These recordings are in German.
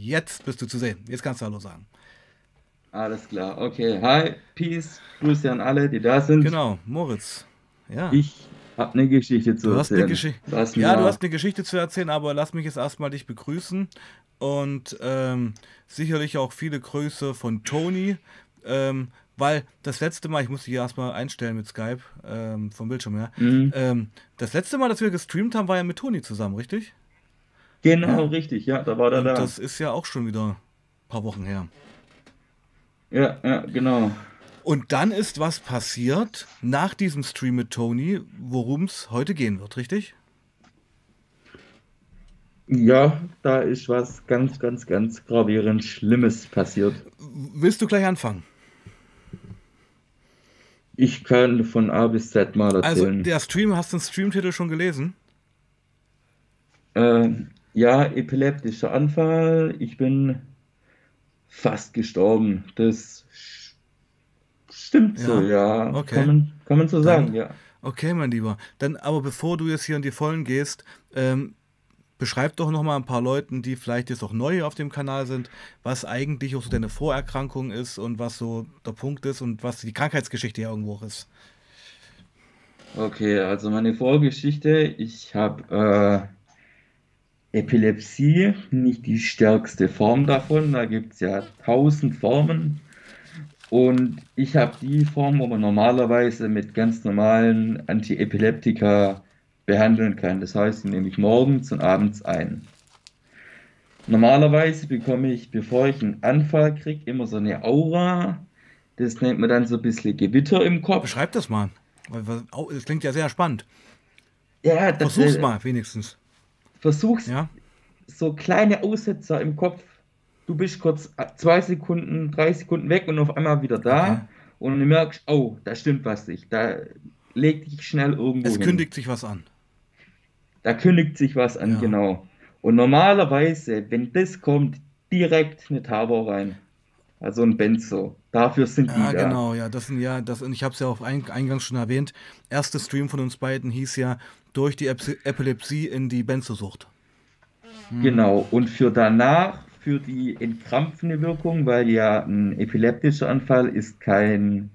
Jetzt bist du zu sehen. Jetzt kannst du Hallo sagen. Alles klar. Okay. Hi, Peace. Grüße an alle, die da sind. Genau, Moritz. Ja. Ich habe eine Geschichte zu du hast erzählen. Lass Ja, du hast eine Geschichte zu erzählen, aber lass mich jetzt erstmal dich begrüßen. Und ähm, sicherlich auch viele Grüße von Toni. Ähm, weil das letzte Mal, ich muss dich erstmal einstellen mit Skype ähm, vom Bildschirm her. Mhm. Ähm, das letzte Mal, dass wir gestreamt haben, war ja mit Toni zusammen, richtig? Genau, richtig. Ja, da war der Und da. das ist ja auch schon wieder ein paar Wochen her. Ja, ja, genau. Und dann ist was passiert nach diesem Stream mit Tony, worum es heute gehen wird, richtig? Ja, da ist was ganz, ganz, ganz gravierend Schlimmes passiert. Willst du gleich anfangen? Ich kann von A bis Z mal Also erzählen. der Stream, hast du den Streamtitel schon gelesen? Äh, ja, epileptischer Anfall. Ich bin fast gestorben. Das stimmt so, ja. okay. Kann man, kann man so sagen, Dann- ja. Okay, mein Lieber. Dann aber bevor du jetzt hier in die Vollen gehst, ähm, beschreib doch noch mal ein paar Leuten, die vielleicht jetzt auch neu auf dem Kanal sind, was eigentlich auch so deine Vorerkrankung ist und was so der Punkt ist und was die Krankheitsgeschichte ja irgendwo ist. Okay, also meine Vorgeschichte, ich habe äh, Epilepsie, nicht die stärkste Form davon, da gibt es ja tausend Formen. Und ich habe die Form, wo man normalerweise mit ganz normalen Antiepileptika behandeln kann. Das heißt, die nehme ich morgens und abends ein. Normalerweise bekomme ich, bevor ich einen Anfall kriege, immer so eine Aura. Das nennt man dann so ein bisschen Gewitter im Kopf. Beschreib das mal. Das klingt ja sehr spannend. Ja, das Versuch's mal, wenigstens. Versuch's Ja? so kleine Aussetzer im Kopf. Du bist kurz zwei Sekunden, drei Sekunden weg und auf einmal wieder da. Okay. Und du merkst, oh, da stimmt was nicht. Da leg dich schnell irgendwo Es hin. kündigt sich was an. Da kündigt sich was an, Ja. genau. Und normalerweise, wenn das kommt, direkt eine Tavo rein. Also ein Benzo. Dafür sind die Ja, da. genau, ja, das sind ja, das, und ich habe es ja auch ein, eingangs schon erwähnt. Erster Stream von uns beiden hieß ja durch die Ep Epilepsie in die Benzosucht. Genau. Und für danach, für die entkrampfende Wirkung, weil ja ein epileptischer Anfall ist kein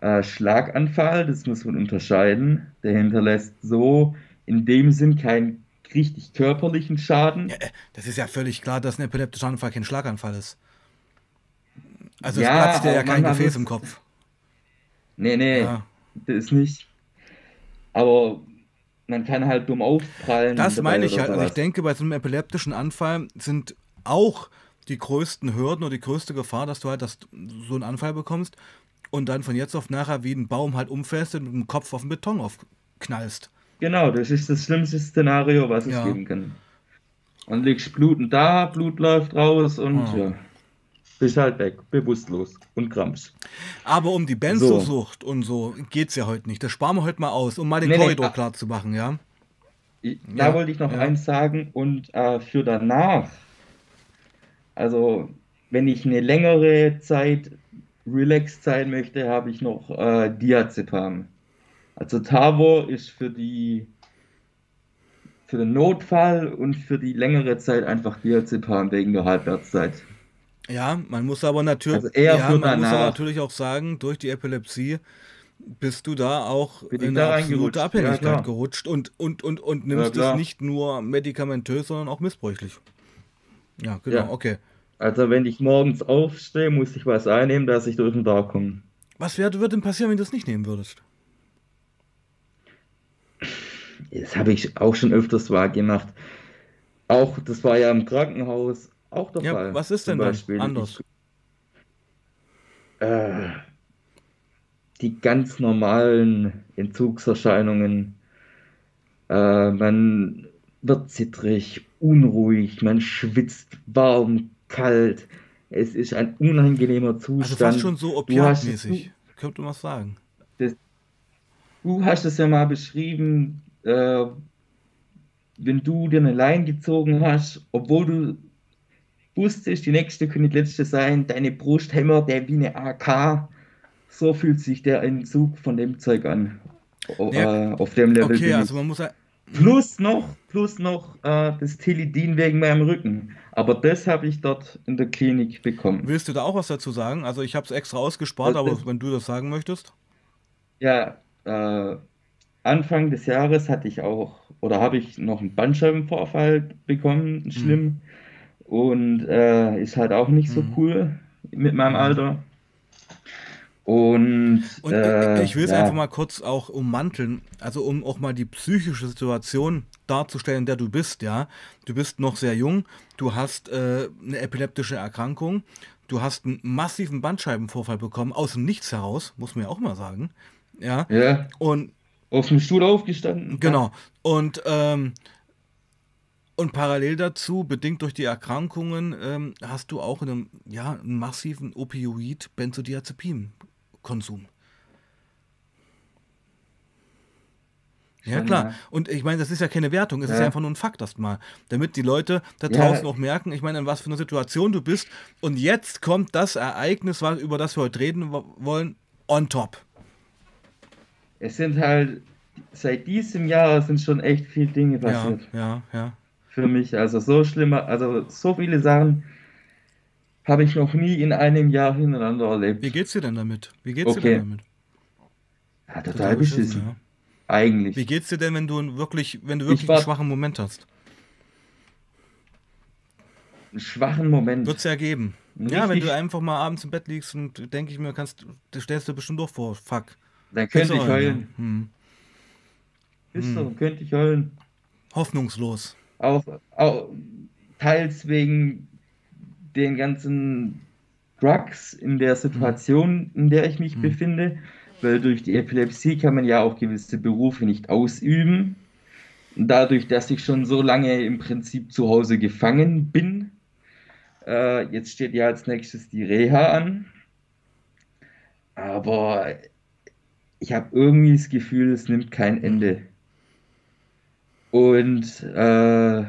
äh, Schlaganfall, das muss man unterscheiden. Der hinterlässt so in dem Sinn keinen richtig körperlichen Schaden. Ja, äh, das ist ja völlig klar, dass ein epileptischer Anfall kein Schlaganfall ist. Also es Ja, platzt dir ja kein manchmal Gefäß im Kopf. Nee, nee, Ja. das ist nicht. Aber man kann halt dumm aufprallen. Das meine ich halt. Also ich denke, bei so einem epileptischen Anfall sind auch die größten Hürden oder die größte Gefahr, dass du halt das, so einen Anfall bekommst und dann von jetzt auf nachher wie ein Baum halt umfällst und mit dem Kopf auf den Beton aufknallst. Genau, das ist das schlimmste Szenario, was es Ja. geben kann. Und liegst blutend da, Blut läuft raus und Ah. ja, bist halt weg, bewusstlos und krampfst. Aber um die Benzosucht und so geht's ja heute nicht. Das sparen wir heute mal aus, um mal den Nee, nee, Korridor ah. klar zu machen, ja? Ich, Ja, da wollte ich noch ja. eins sagen und äh, für danach, also wenn ich eine längere Zeit relaxed sein möchte, habe ich noch äh, Diazepam. Also Tavor ist für die für den Notfall und für die längere Zeit einfach Diazepam wegen der Halbwertszeit. Ja, man muss aber natürlich, Also ja, man muss aber natürlich auch sagen, durch die Epilepsie bist du da auch Bin in eine absolute. Ja, Abhängigkeit klar. gerutscht und, und, und, und Ja, nimmst es klar. nicht nur medikamentös, sondern auch missbräuchlich. Ja, genau, Ja. okay. Also wenn ich morgens aufstehe, muss ich was einnehmen, dass ich durch den Tag komme. Was wär, würde denn passieren, wenn du es nicht nehmen würdest? Das habe ich auch schon öfters wahr gemacht. Auch, das war ja im Krankenhaus auch der Ja, Fall. was ist Zum denn dann Beispiel, anders? Ich, äh, die ganz normalen Entzugserscheinungen. Äh, man wird zittrig, unruhig, man schwitzt warm, kalt. Es ist ein unangenehmer Zustand. Also fast schon so opiatmäßig, könnte man sagen. Du hast es ja mal beschrieben, äh, wenn du dir eine Leine gezogen hast, obwohl du wusstest, die nächste könnte die letzte sein, deine Brust hämmert der wie eine AK. So fühlt sich der Entzug von dem Zeug an. O- Ja, äh, auf dem Level Okay, also man muss ja. Plus noch, plus noch äh, das Teledin wegen meinem Rücken. Aber das habe ich dort in der Klinik bekommen. Willst du da auch was dazu sagen? Also ich habe es extra ausgespart, Also, aber wenn du das sagen möchtest. ja, äh, Anfang des Jahres hatte ich auch, oder habe ich noch einen Bandscheibenvorfall bekommen, Hm, schlimm. Und äh, ist halt auch nicht so hm, cool mit meinem hm. Alter. Und Und i- äh, ich will es einfach ja, mal kurz auch ummanteln, also um auch mal die psychische Situation darzustellen, in der du bist, ja. Du bist noch sehr jung, du hast äh, eine epileptische Erkrankung, du hast einen massiven Bandscheibenvorfall bekommen, aus dem Nichts heraus, muss man ja auch mal sagen, ja. ja, Und auf dem Stuhl aufgestanden, genau, und, ähm, und parallel dazu, bedingt durch die Erkrankungen, ähm, hast du auch einen, ja, einen massiven Opioid-Benzodiazepin-Konsum. Ja, klar. ja. Und ich meine, das ist ja keine Wertung, es ist ja Ja, einfach nur ein Fakt erstmal. Damit die Leute da draußen ja, auch merken, ich meine, in was für einer Situation du bist. Und jetzt kommt das Ereignis, über das wir heute reden wo- wollen, on top. es sind halt, seit diesem Jahr sind schon echt viele Dinge Ja, passiert ja, ja. Für mich. Also so schlimmer, also so viele Sachen habe ich noch nie in einem Jahr hintereinander Wie erlebt. geht's dir denn damit? Wie geht's dir denn Okay, damit? ja, Total total beschissen, beschissen, ja. Wie eigentlich. geht's dir denn, wenn du wirklich, wenn du Ich wirklich einen schwachen Moment hast? einen schwachen Wird's Moment, ja geben. einen Ja, wenn du richtig, einfach mal abends im Bett liegst und denke ich mir, kannst, stellst du bestimmt doch vor, fuck. dann könnte ich heulen. Hm. Ist Hm. so, könnte ich heulen. Hoffnungslos. Auch, auch teils wegen den ganzen Drugs in der. Situation, in der ich mich Hm. befinde, weil durch die Epilepsie kann man ja auch gewisse Berufe nicht ausüben. Dadurch, dass ich schon so lange im Prinzip zu Hause gefangen bin, äh, jetzt steht ja als nächstes die Reha an, aber ich habe irgendwie das Gefühl, es nimmt kein. Ende. Und äh,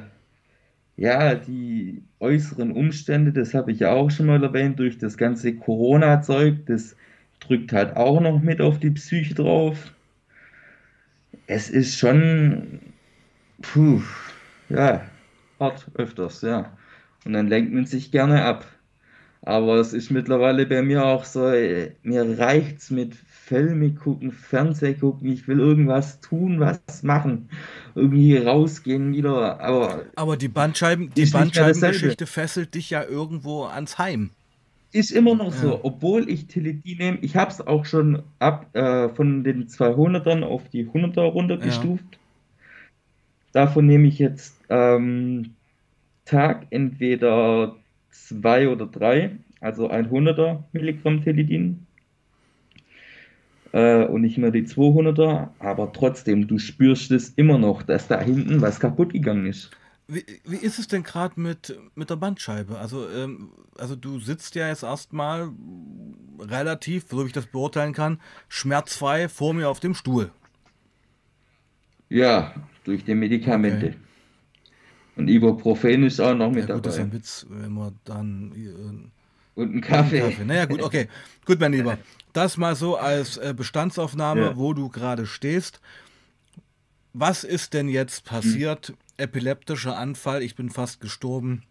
ja, die äußeren Umstände, das habe ich ja auch schon mal erwähnt, durch das ganze Corona-Zeug, das drückt halt auch noch mit auf die Psyche drauf. Es ist schon, puh, ja, hart öfters, ja. Und dann lenkt man sich gerne ab. Aber es ist mittlerweile bei mir auch so, äh, mir reicht's mit Filme gucken, Fernseh gucken, ich will irgendwas tun, was machen, irgendwie rausgehen wieder, aber Aber die Bandscheiben, die. Bandscheibengeschichte fesselt dich ja irgendwo ans Heim. Ist immer noch Ja. so, obwohl ich Teledin nehme, ich habe es auch schon ab äh, von den 200ern auf die 100er Ja. runtergestuft. Davon nehme ich jetzt ähm, Tag entweder zwei oder drei, also ein 100er Milligramm Teledin äh, und nicht mehr die 200er, aber trotzdem, du spürst es immer noch, dass da hinten was kaputt gegangen ist. Wie, wie ist es denn gerade mit, mit der Bandscheibe? Also, ähm, also du sitzt ja jetzt erstmal relativ, so wie ich das beurteilen kann, schmerzfrei vor mir auf dem Stuhl. Ja, durch die Okay. Und Ibuprofen ist auch noch Ja mit gut, das ist ja dabei. ein Witz, wenn man dann äh, Und ein und einen Kaffee. Kaffee. Naja gut, okay. Gut, mein Lieber. Das mal so als äh, Bestandsaufnahme, Ja. wo du gerade stehst. Was ist denn jetzt Hm. passiert? Epileptischer Anfall, ich bin fast gestorben.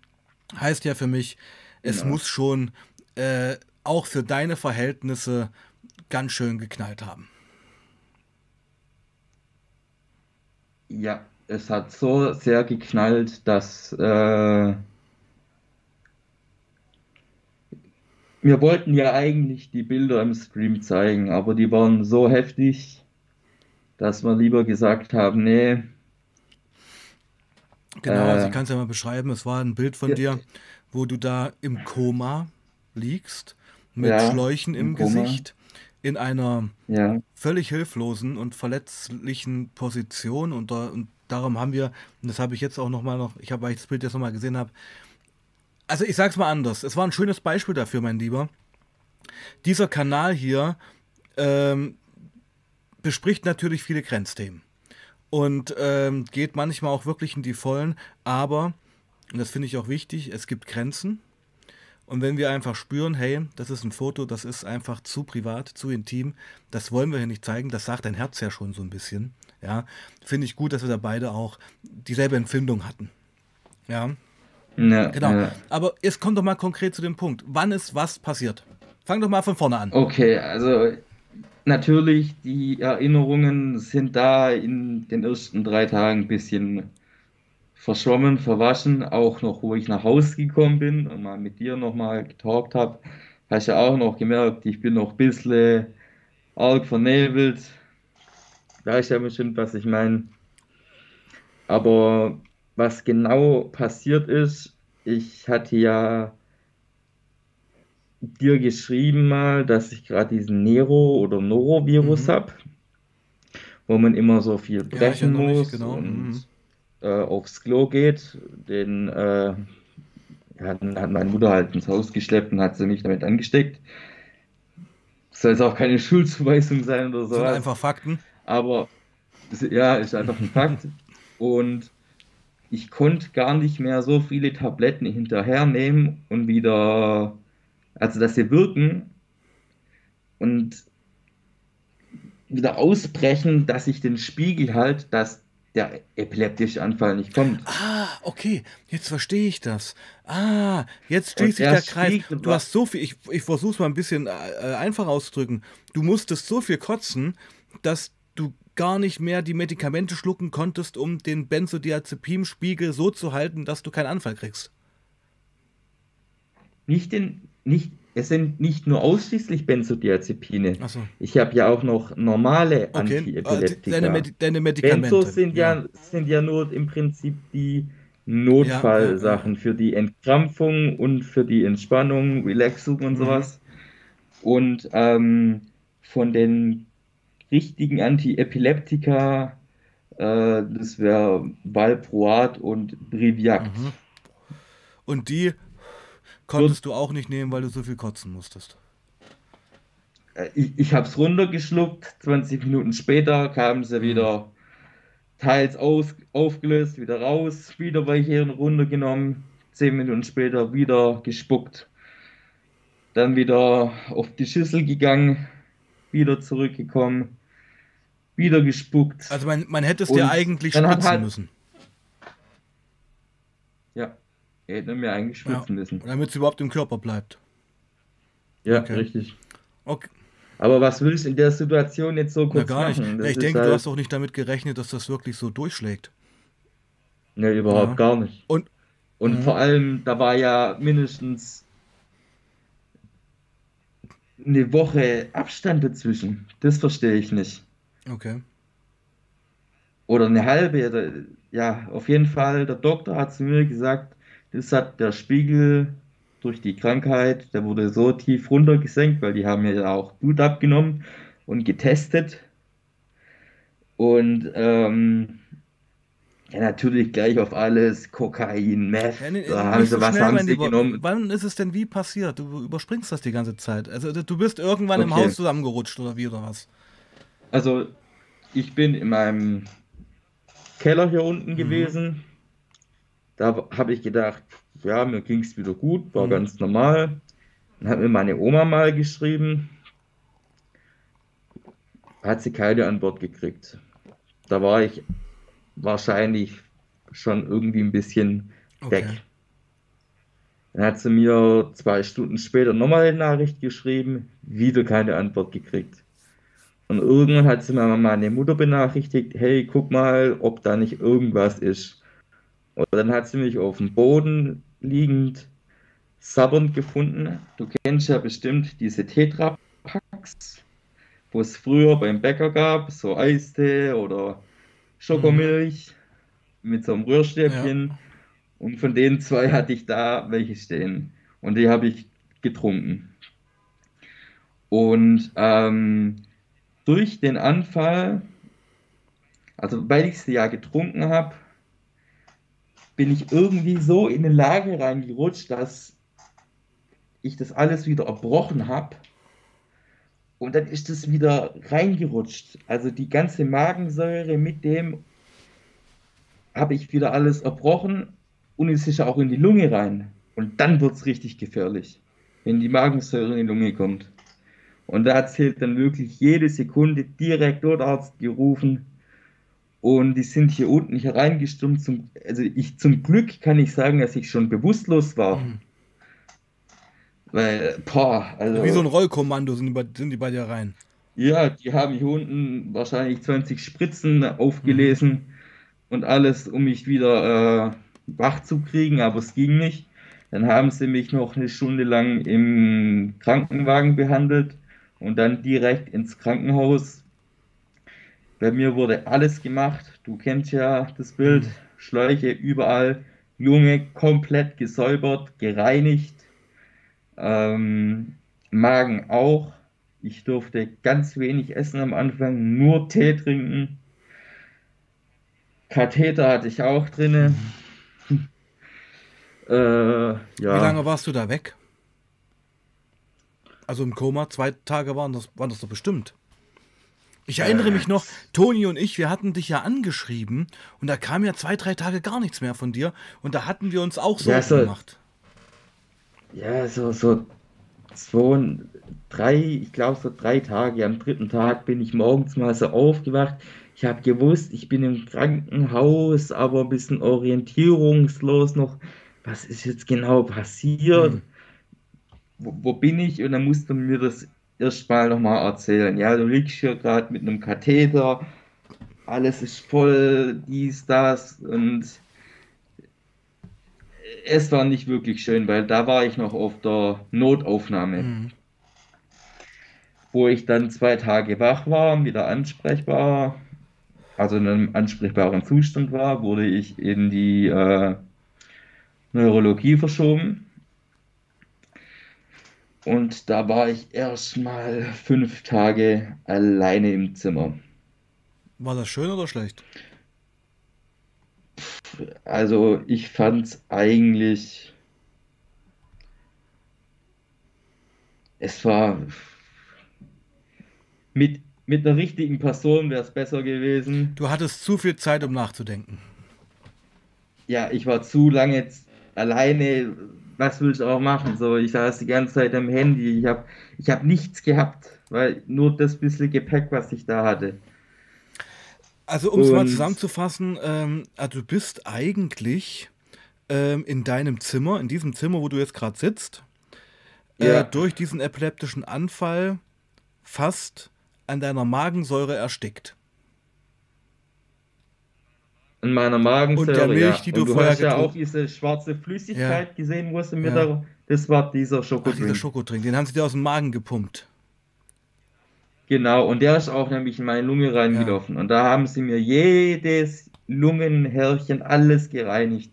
Heißt ja für mich, es Genau. muss schon äh, auch für deine Verhältnisse ganz schön geknallt haben. Ja, es hat so sehr geknallt, dass äh, wir wollten ja eigentlich die Bilder im Stream zeigen, aber die waren so heftig, dass wir lieber gesagt haben, nee, Genau, also ich äh, kann es ja mal beschreiben. Es war ein Bild von ja, dir, wo du da im Koma liegst, mit ja, Schläuchen im im Gesicht, in einer ja, völlig hilflosen und verletzlichen Position. Und, da, und darum haben wir, und das habe ich jetzt auch nochmal noch, ich habe, weil ich das Bild jetzt nochmal gesehen habe, also ich sag's mal anders. Es war ein schönes Beispiel dafür, mein Lieber. Dieser Kanal hier ähm, bespricht natürlich viele Grenzthemen und ähm, geht manchmal auch wirklich in die Vollen, aber, und das finde ich auch wichtig, es gibt Grenzen. Und wenn wir einfach spüren, hey, das ist ein Foto, das ist einfach zu privat, zu intim, das wollen wir hier nicht zeigen, das sagt dein Herz ja schon so ein bisschen. Ja, finde ich gut, dass wir da beide auch dieselbe Empfindung hatten. Ja, Ja, genau. Ja. Aber jetzt kommt doch mal konkret zu dem Punkt. Wann ist was passiert? Fang doch mal von vorne an. Okay, also natürlich, die Erinnerungen sind da in den ersten drei Tagen ein bisschen verschwommen, verwaschen. Auch noch, wo ich nach Hause gekommen bin und mal mit dir nochmal getalkt habe, hast du ja auch noch gemerkt, ich bin noch ein bisschen arg vernebelt. Da ist ja bestimmt, was ich meine. Aber was genau passiert ist, ich hatte ja dir geschrieben mal, dass ich gerade diesen Nero- oder Norovirus mhm. habe, wo man immer so viel brechen ja, muss genau. und mhm. äh, aufs Klo geht. Den äh, hat, hat meine Mutter halt ins Haus geschleppt und hat sie mich damit angesteckt. Soll jetzt auch keine Schuldzuweisung sein oder so. Sind einfach Fakten. Aber ja, ist einfach ein Fakt. Und ich konnte gar nicht mehr so viele Tabletten hinterhernehmen und wieder, also dass sie wirken und wieder ausbrechen, dass ich den Spiegel halt, dass der epileptische Anfall nicht kommt. Ah, okay, jetzt verstehe ich das. Ah, jetzt schließt sich der Kreis. Du hast so viel, ich, ich versuche es mal ein bisschen äh, einfach auszudrücken. Du musstest so viel kotzen, dass du gar nicht mehr die Medikamente schlucken konntest, um den Benzodiazepinspiegel so zu halten, dass du keinen Anfall kriegst. Nicht den, nicht, es sind nicht nur ausschließlich Benzodiazepine. So. Ich habe ja auch noch normale okay. Antiepileptika. Deine, Medi deine Medikamente. Benzos sind ja. ja. sind ja nur im Prinzip die Notfallsachen ja, ja, für die Entkrampfung und für die Entspannung, Relaxung und mhm. sowas. Und ähm, von den richtigen Antiepileptika, äh, das wäre Valproat und Briviact. Mhm. Und die konntest du auch nicht nehmen, weil du so viel kotzen musstest. Äh, ich, ich habe es runtergeschluckt, 20 Minuten später kamen sie mhm. wieder teils aus, aufgelöst, wieder raus, wieder welche runtergenommen, 10 Minuten später wieder gespuckt. Dann wieder auf die Schüssel gegangen, wieder zurückgekommen, wieder gespuckt. Also man, man hätte es dir eigentlich spritzen halt, müssen. Ja, er hätte mir eigentlich spritzen ja, müssen. Damit es überhaupt im Körper bleibt. Ja, okay. richtig. Okay. Aber was willst du in der Situation jetzt so kurz Na, gar machen? Nicht. ich denke, halt... du hast auch nicht damit gerechnet, dass das wirklich so durchschlägt. Ne, überhaupt ja. gar nicht. Und, und mhm. vor allem, da war ja mindestens eine Woche Abstand dazwischen. Das verstehe ich nicht. Okay. Oder eine halbe. Ja, auf jeden Fall, der Doktor hat zu mir gesagt, das hat der Spiegel durch die Krankheit, der wurde so tief runtergesenkt, weil die haben ja auch Blut abgenommen und getestet. Und ähm, ja, natürlich gleich auf alles, Kokain, Meth, ja, nee, da haben sie, was haben sie genommen. Wann ist es denn wie passiert? Du überspringst das die ganze Zeit. Also du bist irgendwann okay. im Haus zusammengerutscht oder wie oder was? Also ich bin in meinem Keller hier unten mhm. gewesen. Da habe ich gedacht, ja, mir ging es wieder gut, war mhm. ganz normal. Dann hat mir meine Oma mal geschrieben, hat sie keine Antwort gekriegt. Da war ich wahrscheinlich schon irgendwie ein bisschen okay. weg. Dann hat sie mir zwei Stunden später nochmal eine Nachricht geschrieben, wieder keine Antwort gekriegt. Und irgendwann hat sie mir meine Mutter benachrichtigt, hey, guck mal, ob da nicht irgendwas ist. Und dann hat sie mich auf dem Boden liegend sabbernd gefunden. Du kennst ja bestimmt diese Tetra-Packs, wo es früher beim Bäcker gab, so Eistee oder Schokomilch mhm. mit so einem Rührstäbchen. Ja. Und von den zwei hatte ich da welche stehen. Und die habe ich getrunken. Und ähm, durch den Anfall, also weil ich sie ja getrunken habe, bin ich irgendwie so in eine Lage reingerutscht, dass ich das alles wieder erbrochen habe. Und dann ist es wieder reingerutscht. Also die ganze Magensäure mit dem habe ich wieder alles erbrochen und es ist auch in die Lunge rein. Und dann wird es richtig gefährlich, wenn die Magensäure in die Lunge kommt. Und da zählt dann wirklich jede Sekunde direkt dort Arzt gerufen Und die sind hier unten hereingestummt. Zum, also ich zum Glück kann ich sagen, dass ich schon bewusstlos war. Mhm. Weil, boah, also. Wie so ein Rollkommando sind die, bei, sind die bei dir rein. Ja, die haben hier unten wahrscheinlich 20 Spritzen aufgelesen und alles, um mich wieder äh, wach zu kriegen, aber es ging nicht. Dann haben sie mich noch eine Stunde lang im Krankenwagen behandelt und dann direkt ins Krankenhaus. Bei mir wurde alles gemacht. Du kennst ja das Bild. Schläuche überall, Lunge komplett gesäubert, gereinigt. Ähm, Magen auch. Ich durfte ganz wenig essen am Anfang, nur Tee trinken. Katheter hatte ich auch drinne. Äh, ja. Wie lange warst du da weg? Also im Koma, zwei Tage waren das, waren das doch bestimmt. Ich erinnere mich noch, Toni und ich, wir hatten dich ja angeschrieben und da kam ja zwei, drei Tage gar nichts mehr von dir und da hatten wir uns auch so Ja, so- gemacht. Ja, so, so zwei, drei, ich glaube so drei Tage. Am dritten Tag bin ich morgens mal so aufgewacht. Ich habe gewusst, ich bin im Krankenhaus, aber ein bisschen orientierungslos noch. Was ist jetzt genau passiert? Hm. Wo, wo bin ich? Und dann musste man mir das erstmal nochmal erzählen. Ja, du liegst hier gerade mit einem Katheter, alles ist voll, dies, das und es war nicht wirklich schön, weil da war ich noch auf der Notaufnahme, Mhm. wo ich dann zwei Tage wach war, wieder ansprechbar, also in einem ansprechbaren Zustand war, wurde ich in die äh, Neurologie verschoben. Und da war ich erstmal fünf Tage alleine im Zimmer. War das schön oder schlecht? Also ich fand's eigentlich, es war mit, mit einer richtigen Person wäre es besser gewesen. Du hattest zu viel Zeit, um nachzudenken. Ja, ich war zu lange alleine. Was willst du auch machen? So, ich saß die ganze Zeit am Handy. Ich habe ich hab nichts gehabt, weil nur das bisschen Gepäck, was ich da hatte. Also um es mal zusammenzufassen, ähm, also du bist eigentlich ähm, in deinem Zimmer, in diesem Zimmer, wo du jetzt gerade sitzt, Ja. äh, durch diesen epileptischen Anfall fast an deiner Magensäure erstickt. In meiner Magensäure, Und der Milch, ja. die du du vorher hast ja auch diese schwarze Flüssigkeit gesehen, wo sie mir Ja. da, das war dieser Ach, dieser Schokodrink. Schokodrink, den haben sie dir aus dem Magen gepumpt. Genau, und der ist auch nämlich in meine Lunge reingelaufen. Und da haben sie mir jedes Lungenhärchen, alles gereinigt.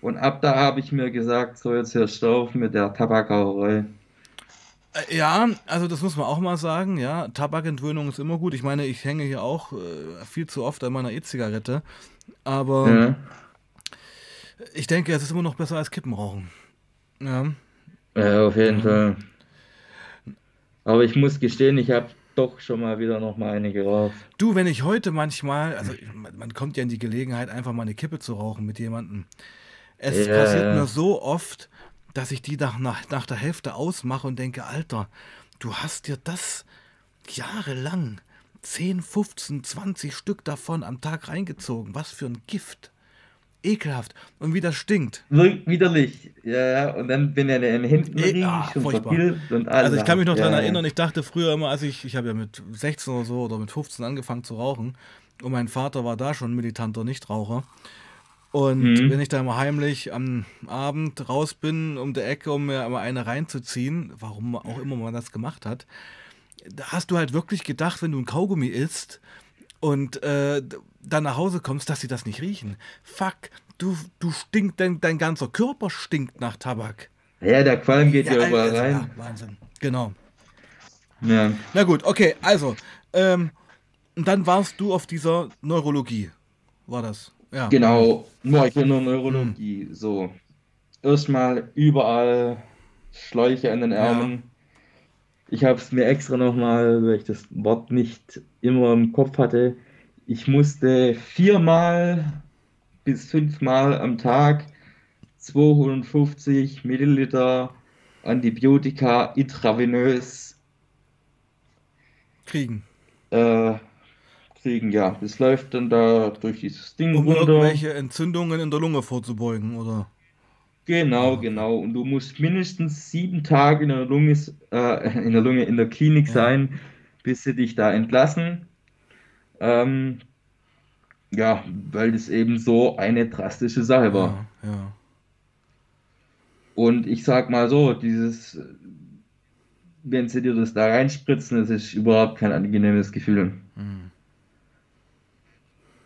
Und ab da habe ich mir gesagt, so jetzt hörst du auf mit der Tabakraucherei. Äh, Ja, also das muss man auch mal sagen, ja. Tabakentwöhnung ist immer gut. Ich meine, ich hänge hier auch äh, viel zu oft an meiner E-Zigarette. Aber Ja. ich denke, es ist immer noch besser als Kippen rauchen. Ja. Ja, auf jeden Fall. Aber ich muss gestehen, ich habe doch schon mal wieder noch mal eine geraucht. Du, wenn ich heute manchmal, also man, kommt ja in die Gelegenheit, einfach mal eine Kippe zu rauchen mit jemandem. Es Ja, passiert ja. mir so oft, dass ich die nach, nach, nach der Hälfte ausmache und denke, Alter, du hast dir das jahrelang 10, 15, 20 Stück davon am Tag reingezogen. Was für ein Gift. Ekelhaft. Und wie das stinkt. Widerlich. Ja, ja. Und dann bin er in Eh, riecht ah, und und alles. Also ich kann mich noch ja, daran erinnern, ich dachte früher immer, als ich, ich habe ja mit 16 oder so oder mit 15 angefangen zu rauchen und mein Vater war da schon militanter Nichtraucher. Und Mhm. wenn ich da immer heimlich am Abend raus bin um die Ecke, um mir mal eine reinzuziehen, warum auch immer man das gemacht hat, da hast du halt wirklich gedacht, wenn du ein Kaugummi isst und äh, dann nach Hause kommst, dass sie das nicht riechen. Fuck, du, du stinkt, dein, dein ganzer Körper stinkt nach Tabak. Ja, der Qualm geht ja, überall also, rein. ja, Wahnsinn. Genau. Ja. Na gut, okay, also, ähm, und dann warst du auf dieser Neurologie, war das? Ja. Genau, nur ich in der Neurologie. So. Erstmal überall Schläuche an den Ärmeln. Ich habe es mir extra nochmal, weil ich das Wort nicht immer im Kopf hatte. Ich musste viermal bis fünfmal am Tag 250 Milliliter Antibiotika intravenös Kriegen. äh, kriegen, ja. Das läuft dann da durch dieses Ding Um runter. irgendwelche Entzündungen in der Lunge vorzubeugen, oder? Genau, genau. Und du musst mindestens sieben Tage in der Lunge, äh, in der Lunge, in der Klinik Ja, sein, bis sie dich da entlassen. Ähm, ja, weil das eben so eine drastische Sache war. ja, ja. Und ich sag mal so, dieses, wenn sie dir das da reinspritzen, das ist überhaupt kein angenehmes Gefühl. Hm.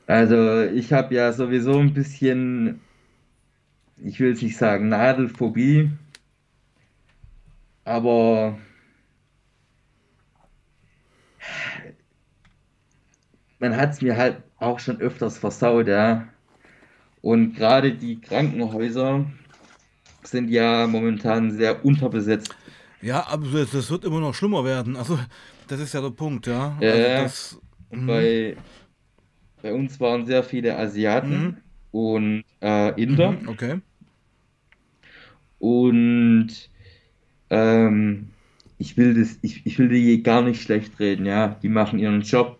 Also ich habe ja sowieso ein bisschen, ich will jetzt nicht sagen Nadelphobie, aber man hat es mir halt auch schon öfters versaut, ja. Und gerade die Krankenhäuser sind ja momentan sehr unterbesetzt. Ja, aber das, das wird immer noch schlimmer werden. Also, das ist ja der Punkt, ja. Also Äh, das. und Mhm. bei, bei uns waren sehr viele Mhm. Asiaten und äh, Inder. Mhm. Okay. Und ähm, ich will das, ich, ich will die gar nicht schlecht reden, ja. Die machen ihren Job.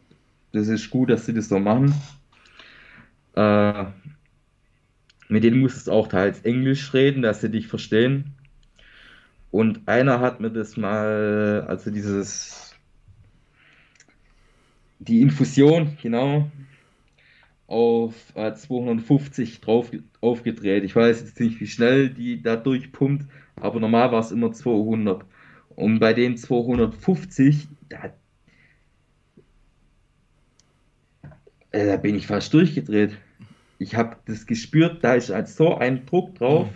Das ist gut, dass sie das so machen. Äh, mit denen musst du auch teils Englisch reden, dass sie dich verstehen. Und einer hat mir das mal, also dieses, die Infusion, genau, auf äh, 250 drauf aufgedreht. Ich weiß jetzt nicht, wie schnell die da durchpumpt, aber normal war es immer 200. Und bei den 250, da, äh, da bin ich fast durchgedreht. Ich habe das gespürt, da ist halt so ein Druck drauf. Mhm.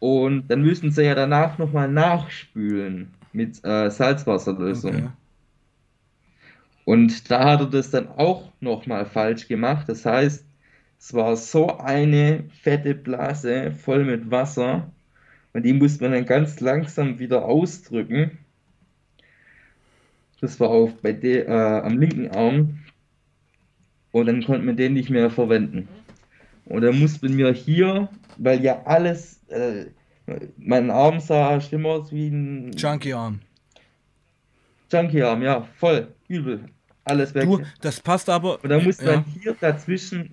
Und dann müssen sie ja danach nochmal nachspülen mit äh, Salzwasserlösung. Okay. Und da hat er das dann auch nochmal falsch gemacht. Das heißt, es war so eine fette Blase voll mit Wasser und die musste man dann ganz langsam wieder ausdrücken. Das war auch bei de, äh, am linken Arm und dann konnte man den nicht mehr verwenden. Und dann musste man mir hier, weil ja alles, äh, mein Arm sah schlimmer aus wie ein Junkie Arm. Junkie-Arm, ja, voll, übel, alles weg. Du, das passt aber. Und da musste Ja, man hier dazwischen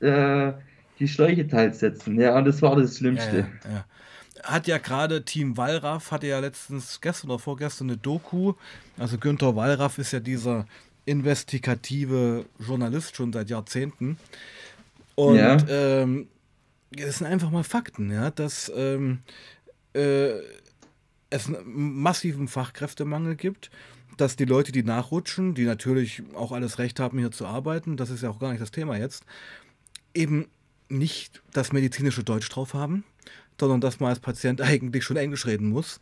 äh, die Schläuche teils setzen. Ja, und das war das Schlimmste. ja, ja. Hat ja gerade Team Wallraff, hatte ja letztens, gestern oder vorgestern, eine Doku. Also Günther Wallraff ist ja dieser investigative Journalist schon seit Jahrzehnten. Und Ja, ähm, das sind einfach mal Fakten, ja, dass ähm, äh, es einen massiven Fachkräftemangel gibt, dass die Leute, die nachrutschen, die natürlich auch alles Recht haben, hier zu arbeiten, das ist ja auch gar nicht das Thema jetzt, eben nicht das medizinische Deutsch drauf haben, sondern dass man als Patient eigentlich schon Englisch reden muss,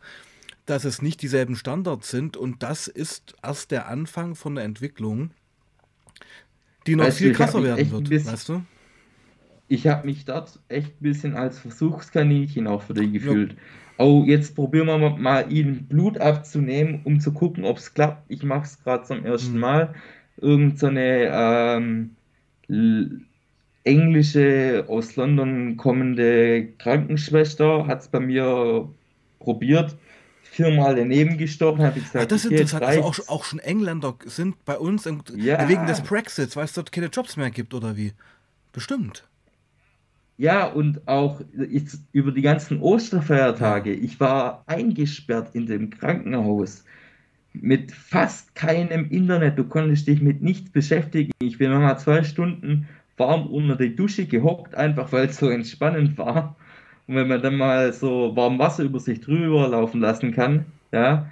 dass es nicht dieselben Standards sind und das ist erst der Anfang von der Entwicklung, die noch weißt viel krasser werden wird, bisschen, weißt du? ich habe mich dort echt ein bisschen als Versuchskaninchen auch für Ja, gefühlt. Oh, jetzt probieren wir mal, mal ihnen Blut abzunehmen, um zu gucken, ob es klappt. Ich mache es gerade zum ersten hm, Mal. Irgend so eine ähm, englische, aus London kommende Krankenschwester hat es bei mir probiert, viermal daneben gestochen, habe ich Ah, gesagt, das ist okay, jetzt interessant. Also auch, auch schon Engländer sind bei uns im, wegen des Ja, Brexits, weil es dort keine Jobs mehr gibt oder wie? Bestimmt. Ja, und auch ich, über die ganzen. Osterfeiertage, ich war eingesperrt in dem Krankenhaus mit fast keinem Internet, du konntest dich mit nichts beschäftigen. Ich bin nochmal zwei Stunden warm unter die Dusche gehockt, einfach weil es so entspannend war. Und wenn man dann mal so warm Wasser über sich drüber laufen lassen kann, ja,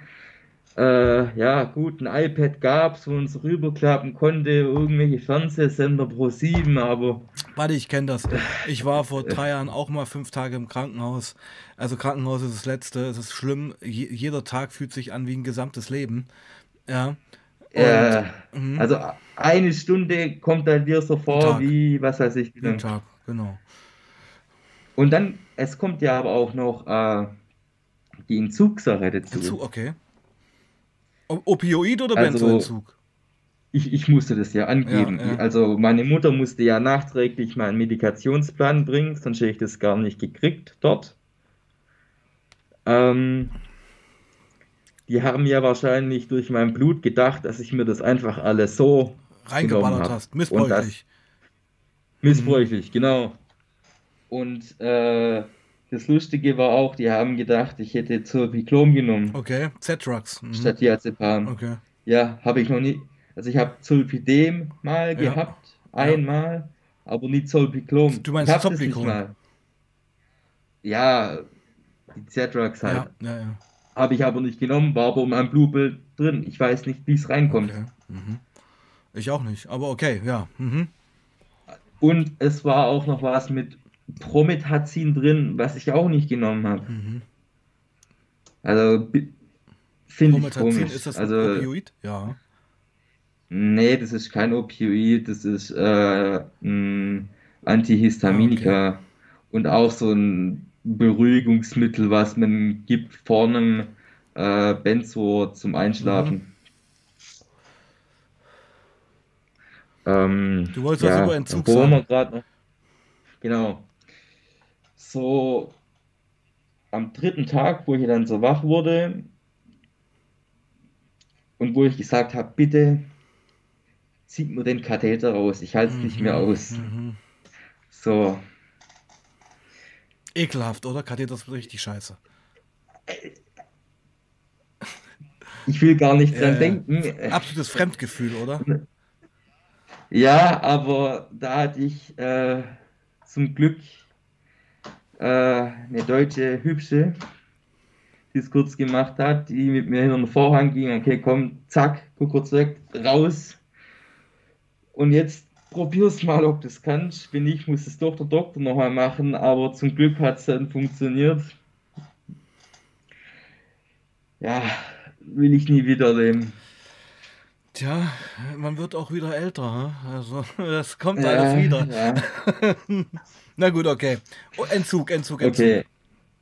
Äh, ja, gut, ein iPad gab es, wo man es rüberklappen konnte, irgendwelche Fernsehsender pro 7, aber Warte, ich kenne das. Ich war vor drei Jahren auch mal fünf Tage im Krankenhaus. Also Krankenhaus ist das Letzte. Es ist schlimm. Je, jeder Tag fühlt sich an wie ein gesamtes Leben. Ja. Und äh, also eine Stunde kommt dann dir so vor Tag. wie, was weiß ich, lang. Tag, genau. Und dann, es kommt ja aber auch noch äh, die Entzugssache Entzug, dazu. okay. Opioid oder Also, Benzoentzug? ich, ich musste das ja Ja, angeben. ja. Also, meine Mutter musste ja nachträglich meinen Medikationsplan bringen, sonst hätte ich das gar nicht gekriegt dort. Ähm, die haben ja wahrscheinlich durch mein Blut gedacht, dass ich mir das einfach alles so reingeballert hast. Missbräuchlich. missbräuchlich, mhm. genau. Und äh, das Lustige war auch, die haben gedacht, ich hätte Zolpiclom genommen. Okay, Z-Drugs. Mhm. Statt Diazepam. Okay. Ja, habe ich noch nie. Also ich habe Zolpidem mal ja. gehabt, einmal, ja. aber nie Zolpiclom. Du meinst Zolpiclom? Ja, die Z-Drugs halt. Ja, ja. Habe ich aber nicht genommen, war aber in meinem Blutbild drin. Ich weiß nicht, wie es reinkommt. Okay. Mhm. Ich auch nicht, aber okay, ja. Mhm. Und es war auch noch was mit Promethazin drin, was ich auch nicht genommen habe. Mhm. Also finde ich komisch. ist das ein also, Opioid? Ja. Nee, das ist kein Opioid, das ist äh, ein Antihistaminika okay. und auch so ein Beruhigungsmittel, was man gibt vor einem äh, Benzo zum Einschlafen. Mhm. Ähm, du wolltest ja, was über Entzug sagen. Genau. So am dritten Tag, wo ich dann so wach wurde und wo ich gesagt habe, bitte zieht mir den Katheter raus, ich halte es mhm, nicht mehr mhm, aus. Mhm. So. Ekelhaft, oder? Katheter ist richtig scheiße. Ich will gar nicht dran äh, denken. Absolutes Fremdgefühl, oder? Ja, aber da hatte ich äh, zum Glück äh, eine deutsche Hübsche, die es kurz gemacht hat, die mit mir hinter den Vorhang ging. Okay, komm, zack, guck kurz weg, raus. Und jetzt probier's mal, ob du es kannst. Wenn nicht, muss es doch der Doktor nochmal machen, aber zum Glück hat es dann funktioniert. Ja, will ich nie wieder leben. Tja, man wird auch wieder älter. Also, das kommt ja, alles wieder. Ja. Na gut, okay. Oh, Entzug, Entzug, Entzug. Okay,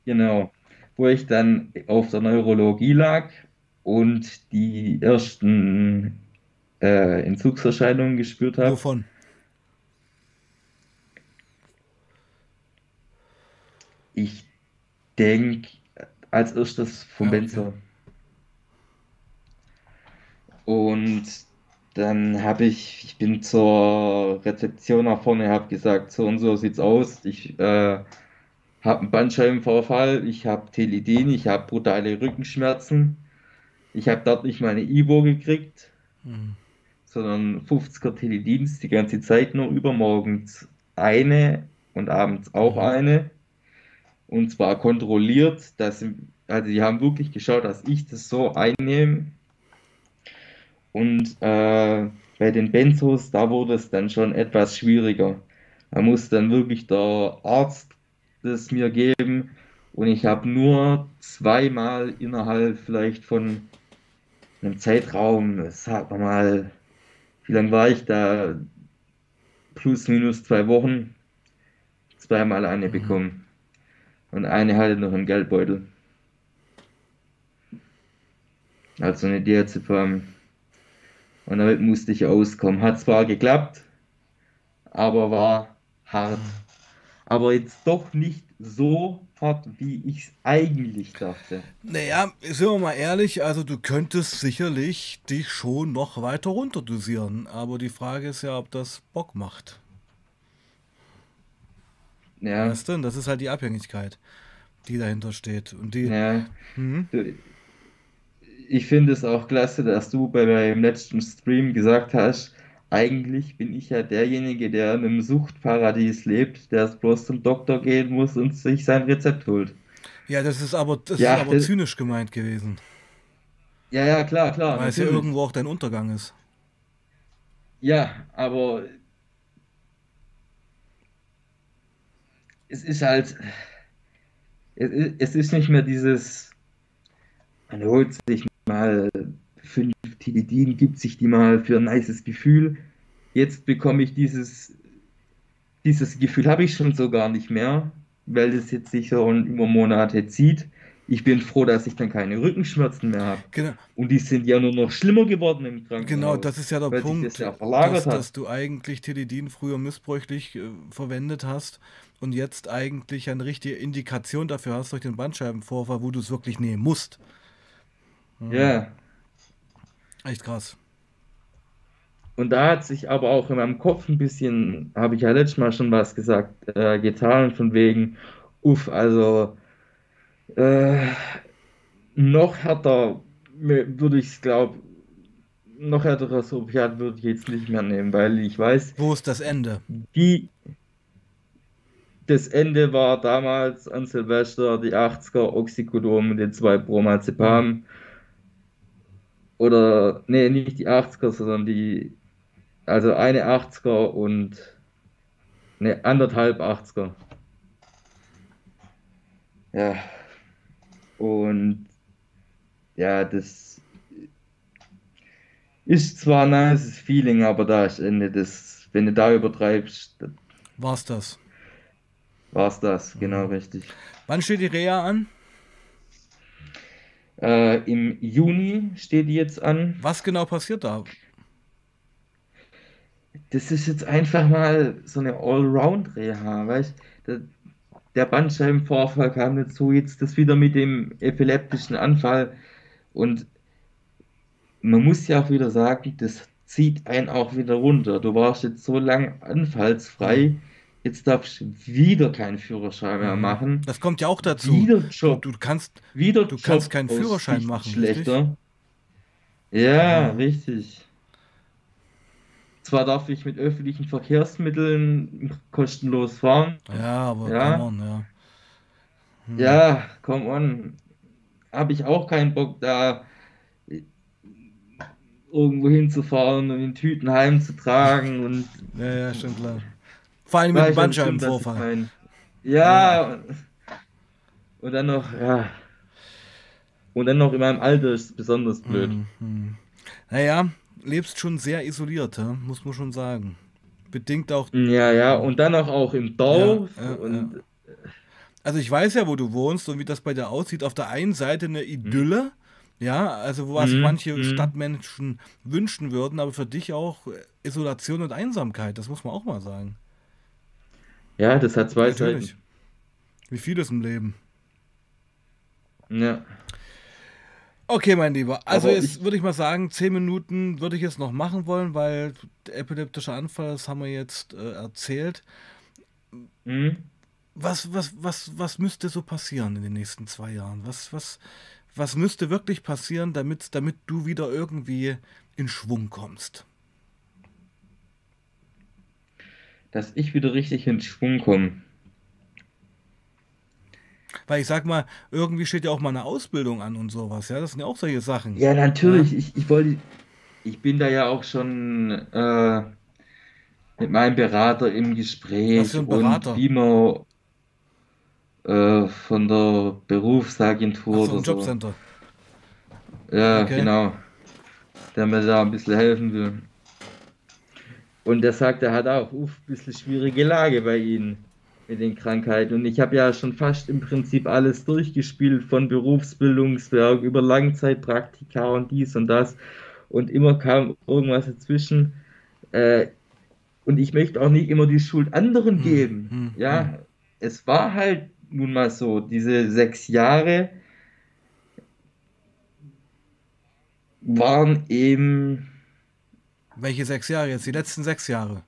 genau. Wo ich dann auf der Neurologie lag und die ersten äh, Entzugserscheinungen gespürt habe. Wovon? Ich denke als erstes vom ja, ah, Benzer. Und dann habe ich, ich bin zur Rezeption nach vorne, habe gesagt, so und so sieht's aus. Ich äh, habe einen Bandscheibenvorfall, ich habe Teledin, ich habe brutale Rückenschmerzen. Ich habe dort nicht meine Ivo gekriegt, mhm. sondern 50er Teledins die ganze Zeit nur übermorgens eine und abends auch mhm. eine. Und zwar kontrolliert, dass, also die haben wirklich geschaut, dass ich das so einnehme, und äh, bei den Benzos, da wurde es dann schon etwas schwieriger. Da muss dann wirklich der Arzt das mir geben. Und ich habe nur zweimal innerhalb vielleicht von einem Zeitraum, sag mal, wie lange war ich da? Plus, minus zwei Wochen, zweimal eine mhm. bekommen. Und eine hatte noch im Geldbeutel. Also eine Diazepam. Und damit musste ich auskommen. Hat zwar geklappt, aber war hart. Aber jetzt doch nicht so hart, wie ich es eigentlich dachte. Naja, sind wir mal ehrlich, also du könntest sicherlich dich schon noch weiter runterdosieren. Aber die Frage ist ja, ob das Bock macht. Ja. Weißt du, das ist halt die Abhängigkeit, die dahinter steht. Und die. Ja. Mhm ich finde es auch klasse, dass du bei meinem letzten Stream gesagt hast, eigentlich bin ich ja derjenige, der in einem Suchtparadies lebt, der bloß zum Doktor gehen muss und sich sein Rezept holt. Ja, das ist aber, das ja, ist aber das, zynisch gemeint gewesen. Ja, ja, klar, klar. Weil es ja irgendwo auch dein Untergang ist. Ja, aber es ist halt, es ist nicht mehr dieses, man holt sich mal fünf Tilidin, gibt sich die mal für ein nices Gefühl. Jetzt bekomme ich dieses, dieses Gefühl habe ich schon so gar nicht mehr, weil das jetzt sich so über Monate zieht. Ich bin froh, dass ich dann keine Rückenschmerzen mehr habe. Genau. Und die sind ja nur noch schlimmer geworden im Krankenhaus. Genau, das ist ja der Punkt, das ja dass, dass, du eigentlich Tilidin früher missbräuchlich äh, verwendet hast und jetzt eigentlich eine richtige Indikation dafür hast durch den Bandscheibenvorfall, wo du es wirklich nehmen musst. Mhm. Ja. Echt krass. und da hat sich aber auch in meinem Kopf ein bisschen, habe ich ja letztes Mal schon was gesagt, äh, getan, von wegen, uff, also äh, noch härter würde ich es, glaube noch härteres Opiat würde ich jetzt nicht mehr nehmen, weil ich weiß. Wo ist das Ende? Die, das Ende war damals an Silvester die 80er Oxycodon mit den zwei Bromazepam. Oder, nee, nicht die 80er, sondern die, also eine 80er und ne, anderthalb 80er. Ja. Und ja, das ist zwar ein nice Feeling, aber da ist Ende das, wenn du da übertreibst, war's das. War's das, genau richtig. Wann steht die Reha an? Äh, Im Juni steht die jetzt an. Was genau passiert da? Das ist jetzt einfach mal so eine Allround-Reha, weißt du? Der Bandscheibenvorfall kam dazu, jetzt das wieder mit dem epileptischen Anfall. Und man muss ja auch wieder sagen, das zieht einen auch wieder runter. Du warst jetzt so lang anfallsfrei, jetzt darfst du wieder keinen Führerschein mehr mhm. machen. Das kommt ja auch dazu. Wieder Job. Du, du kannst, wieder du kannst keinen Führerschein machen. Schlechter. Ja, ja, richtig. Zwar darf ich mit öffentlichen Verkehrsmitteln kostenlos fahren. Ja, aber ja. come on, ja. Hm. Ja, come on. Habe ich auch keinen Bock, da irgendwo hinzufahren und in Tüten heimzutragen und. Ja, ja, schon klar. Vor allem mit dem Bandscheibenvorfall. Ja, ja. Und dann noch, ja. Und dann noch in meinem Alter ist es besonders blöd. Mhm. Naja, lebst schon sehr isoliert, muss man schon sagen. Bedingt auch. Ja, ja, und dann auch, auch im Dorf. Ja, ja, und, also ich weiß ja, wo du wohnst und wie das bei dir aussieht. Auf der einen Seite eine Idylle, mhm. ja, also was mhm. manche mhm. Stadtmenschen wünschen würden, aber für dich auch Isolation und Einsamkeit, das muss man auch mal sagen. Ja, das hat zwei Natürlich. Seiten. Wie vieles im Leben. Ja. Okay, mein Lieber. Also Aber jetzt würde ich mal sagen, zehn Minuten würde ich jetzt noch machen wollen, weil der epileptische Anfall, das haben wir jetzt äh, erzählt. Mhm. Was, was, was, was müsste so passieren in den nächsten zwei Jahren? Was, was, was müsste wirklich passieren, damit, damit du wieder irgendwie in Schwung kommst? Dass ich wieder richtig in Schwung komme. Weil ich sag mal, irgendwie steht ja auch mal eine Ausbildung an und sowas, ja. Das sind ja auch solche Sachen. Ja, natürlich. Ja. Ich, ich wollte, ich bin da ja auch schon äh, mit meinem Berater im Gespräch Was für ein Berater? und wie man äh, von der Berufsagentur Ach, oder Jobcenter. So. Ja, okay. genau. Der mir da ein bisschen helfen will. Und der sagt, er hat auch uff, ein bisschen schwierige Lage bei ihnen mit den Krankheiten. Und ich habe ja schon fast im Prinzip alles durchgespielt, von Berufsbildungswerk über Langzeitpraktika und dies und das. Und immer kam irgendwas dazwischen. Äh, und ich möchte auch nicht immer die Schuld anderen hm, geben. Hm, hm, ja, hm. es war halt nun mal so, diese sechs Jahre waren eben welche sechs Jahre jetzt? Die letzten sechs Jahre?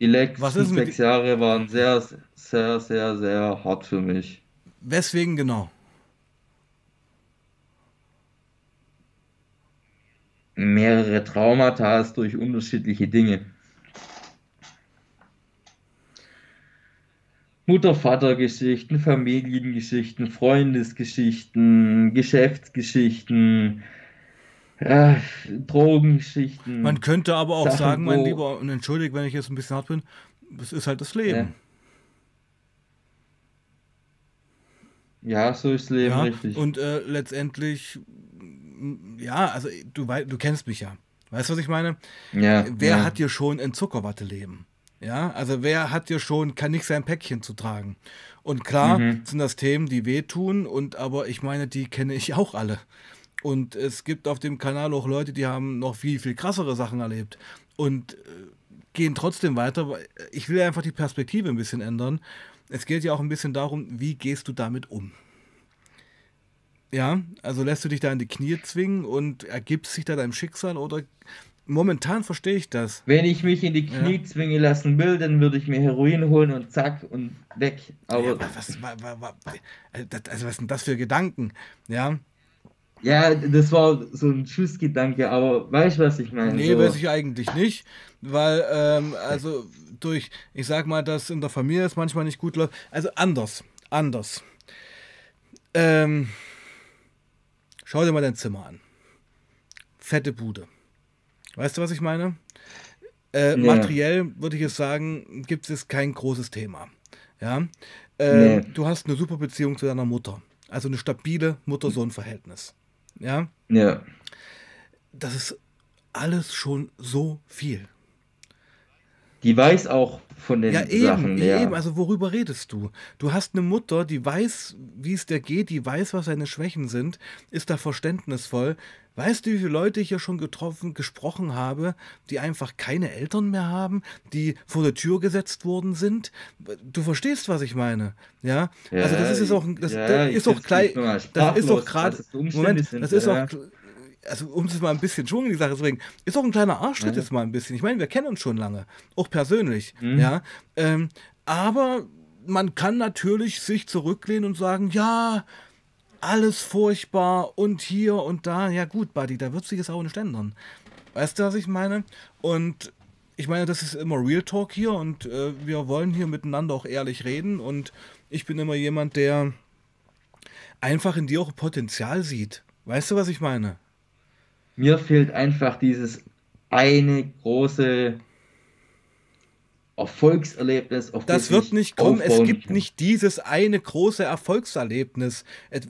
Die letzten sechs Jahre waren sehr, sehr, sehr, sehr hart für mich. Weswegen genau? Mehrere Traumata durch unterschiedliche Dinge. Mutter-Vater-Geschichten, Familiengeschichten, Freundesgeschichten, Geschäftsgeschichten, ja, Drogengeschichten. Man könnte aber auch Sachen, sagen, mein Lieber, und entschuldigt, wenn ich jetzt ein bisschen hart bin, das ist halt das Leben. Ja, ja so ist das Leben, ja, richtig. Und äh, letztendlich, ja, also du, du kennst mich ja. Weißt du, was ich meine? Ja. Wer hat dir schon ein Zuckerwatte-Leben? Ja, also wer hat dir schon, kann nicht sein Päckchen zu tragen. Und klar mhm. sind das Themen, die wehtun, und aber ich meine, die kenne ich auch alle. Und es gibt auf dem Kanal auch Leute, die haben noch viel, viel krassere Sachen erlebt und äh, gehen trotzdem weiter. Ich will einfach die Perspektive ein bisschen ändern. Es geht ja auch ein bisschen darum, wie gehst du damit um? Ja, also lässt du dich da in die Knie zwingen und ergibst dich da deinem Schicksal oder momentan verstehe ich das. Wenn ich mich in die Knie Ja. zwingen lassen will, dann würde ich mir Heroin holen und zack und weg. Ja, Aber aber was, wa- wa- wa- äh, das- also was sind das für Gedanken? Ja, ja, das war so ein Schussgedanke, aber weißt du, was ich meine? nee, So, weiß ich eigentlich nicht, weil, ähm, also durch, ich sag mal, dass in der Familie es manchmal nicht gut läuft. Also anders, anders. Ähm, schau dir mal dein Zimmer an. Fette Bude. Weißt du, was ich meine? Äh, Ja. Materiell würde ich jetzt sagen, gibt es kein großes Thema. Ja. Äh, Nee. Du hast eine super Beziehung zu deiner Mutter. Also eine stabile Mutter-Sohn-Verhältnis. Ja. Ja, Das ist alles schon so viel. Die weiß auch von den Ja, eben, Sachen, ja. eben. Also worüber redest du? Du hast eine Mutter, die weiß, wie es dir geht, die weiß, was seine Schwächen sind, ist da verständnisvoll. Weißt du, wie viele Leute ich hier schon getroffen, gesprochen habe, die einfach keine Eltern mehr haben, die vor der Tür gesetzt worden sind? Du verstehst, was ich meine, ja? Ja, also das ist jetzt auch, das, ja, das ist auch gleich, das ist auch gerade, Moment, das ist ja. auch, also um es mal ein bisschen Schwung in die Sache zu bringen, ist auch ein kleiner Arschtritt Ja. jetzt mal ein bisschen. Ich meine, wir kennen uns schon lange, auch persönlich, Mhm. ja. Ähm, aber man kann natürlich sich zurücklehnen und sagen, ja, alles furchtbar und hier und da. Ja gut, Buddy, da wird sich jetzt auch nicht ändern. Weißt du, was ich meine? Und ich meine, das ist immer Real Talk hier und äh, wir wollen hier miteinander auch ehrlich reden und ich bin immer jemand, der einfach in dir auch Potenzial sieht. Weißt du, was ich meine? Mir fehlt einfach dieses eine große Erfolgserlebnis, auf Das das wird ich nicht kommen. Es gibt kann. nicht dieses eine große Erfolgserlebnis.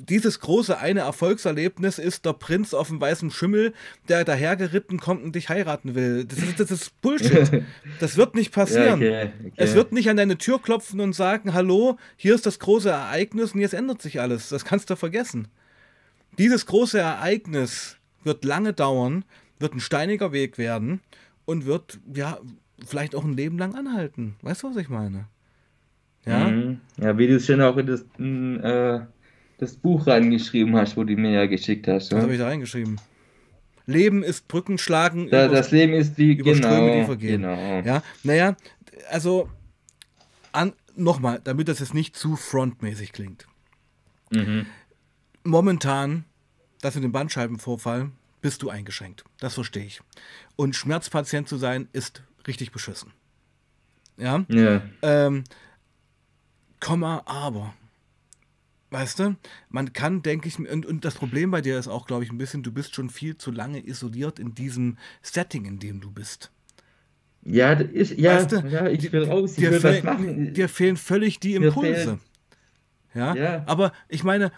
Dieses große eine Erfolgserlebnis ist der Prinz auf dem weißen Schimmel, der dahergeritten kommt und dich heiraten will. Das ist, das ist Bullshit. Das wird nicht Ja, passieren. okay, okay. Es wird nicht an deine Tür klopfen und sagen, hallo, hier ist das große Ereignis und jetzt ändert sich alles. Das kannst du vergessen. Dieses große Ereignis wird lange dauern, wird ein steiniger Weg werden und wird, ja, vielleicht auch ein Leben lang anhalten. Weißt du, was ich meine? Ja? Mhm. Ja, wie du es schon auch in das, in, äh, das Buch reingeschrieben hast, wo du mir ja geschickt hast. Was habe ich da reingeschrieben? Leben ist Brückenschlagen Da, über, das Leben ist wie über Ströme, die genau, vergehen. genau. Ja, naja, also nochmal, damit das jetzt nicht zu frontmäßig klingt. Mhm. momentan, das mit dem Bandscheibenvorfall, bist du eingeschränkt. Das verstehe ich. Und Schmerzpatient zu sein, ist richtig beschissen. Ja, Ja, ähm, Komma, aber. Weißt du, man kann, denke ich, und, und das Problem bei dir ist auch, glaube ich, ein bisschen, du bist schon viel zu lange isoliert in diesem Setting, in dem du bist. ja, ist, ja, Weißt du, ja, ich will raus, ich dir, will fehl- machen. dir fehlen völlig die Impulse. Ja? Ja. aber ich meine,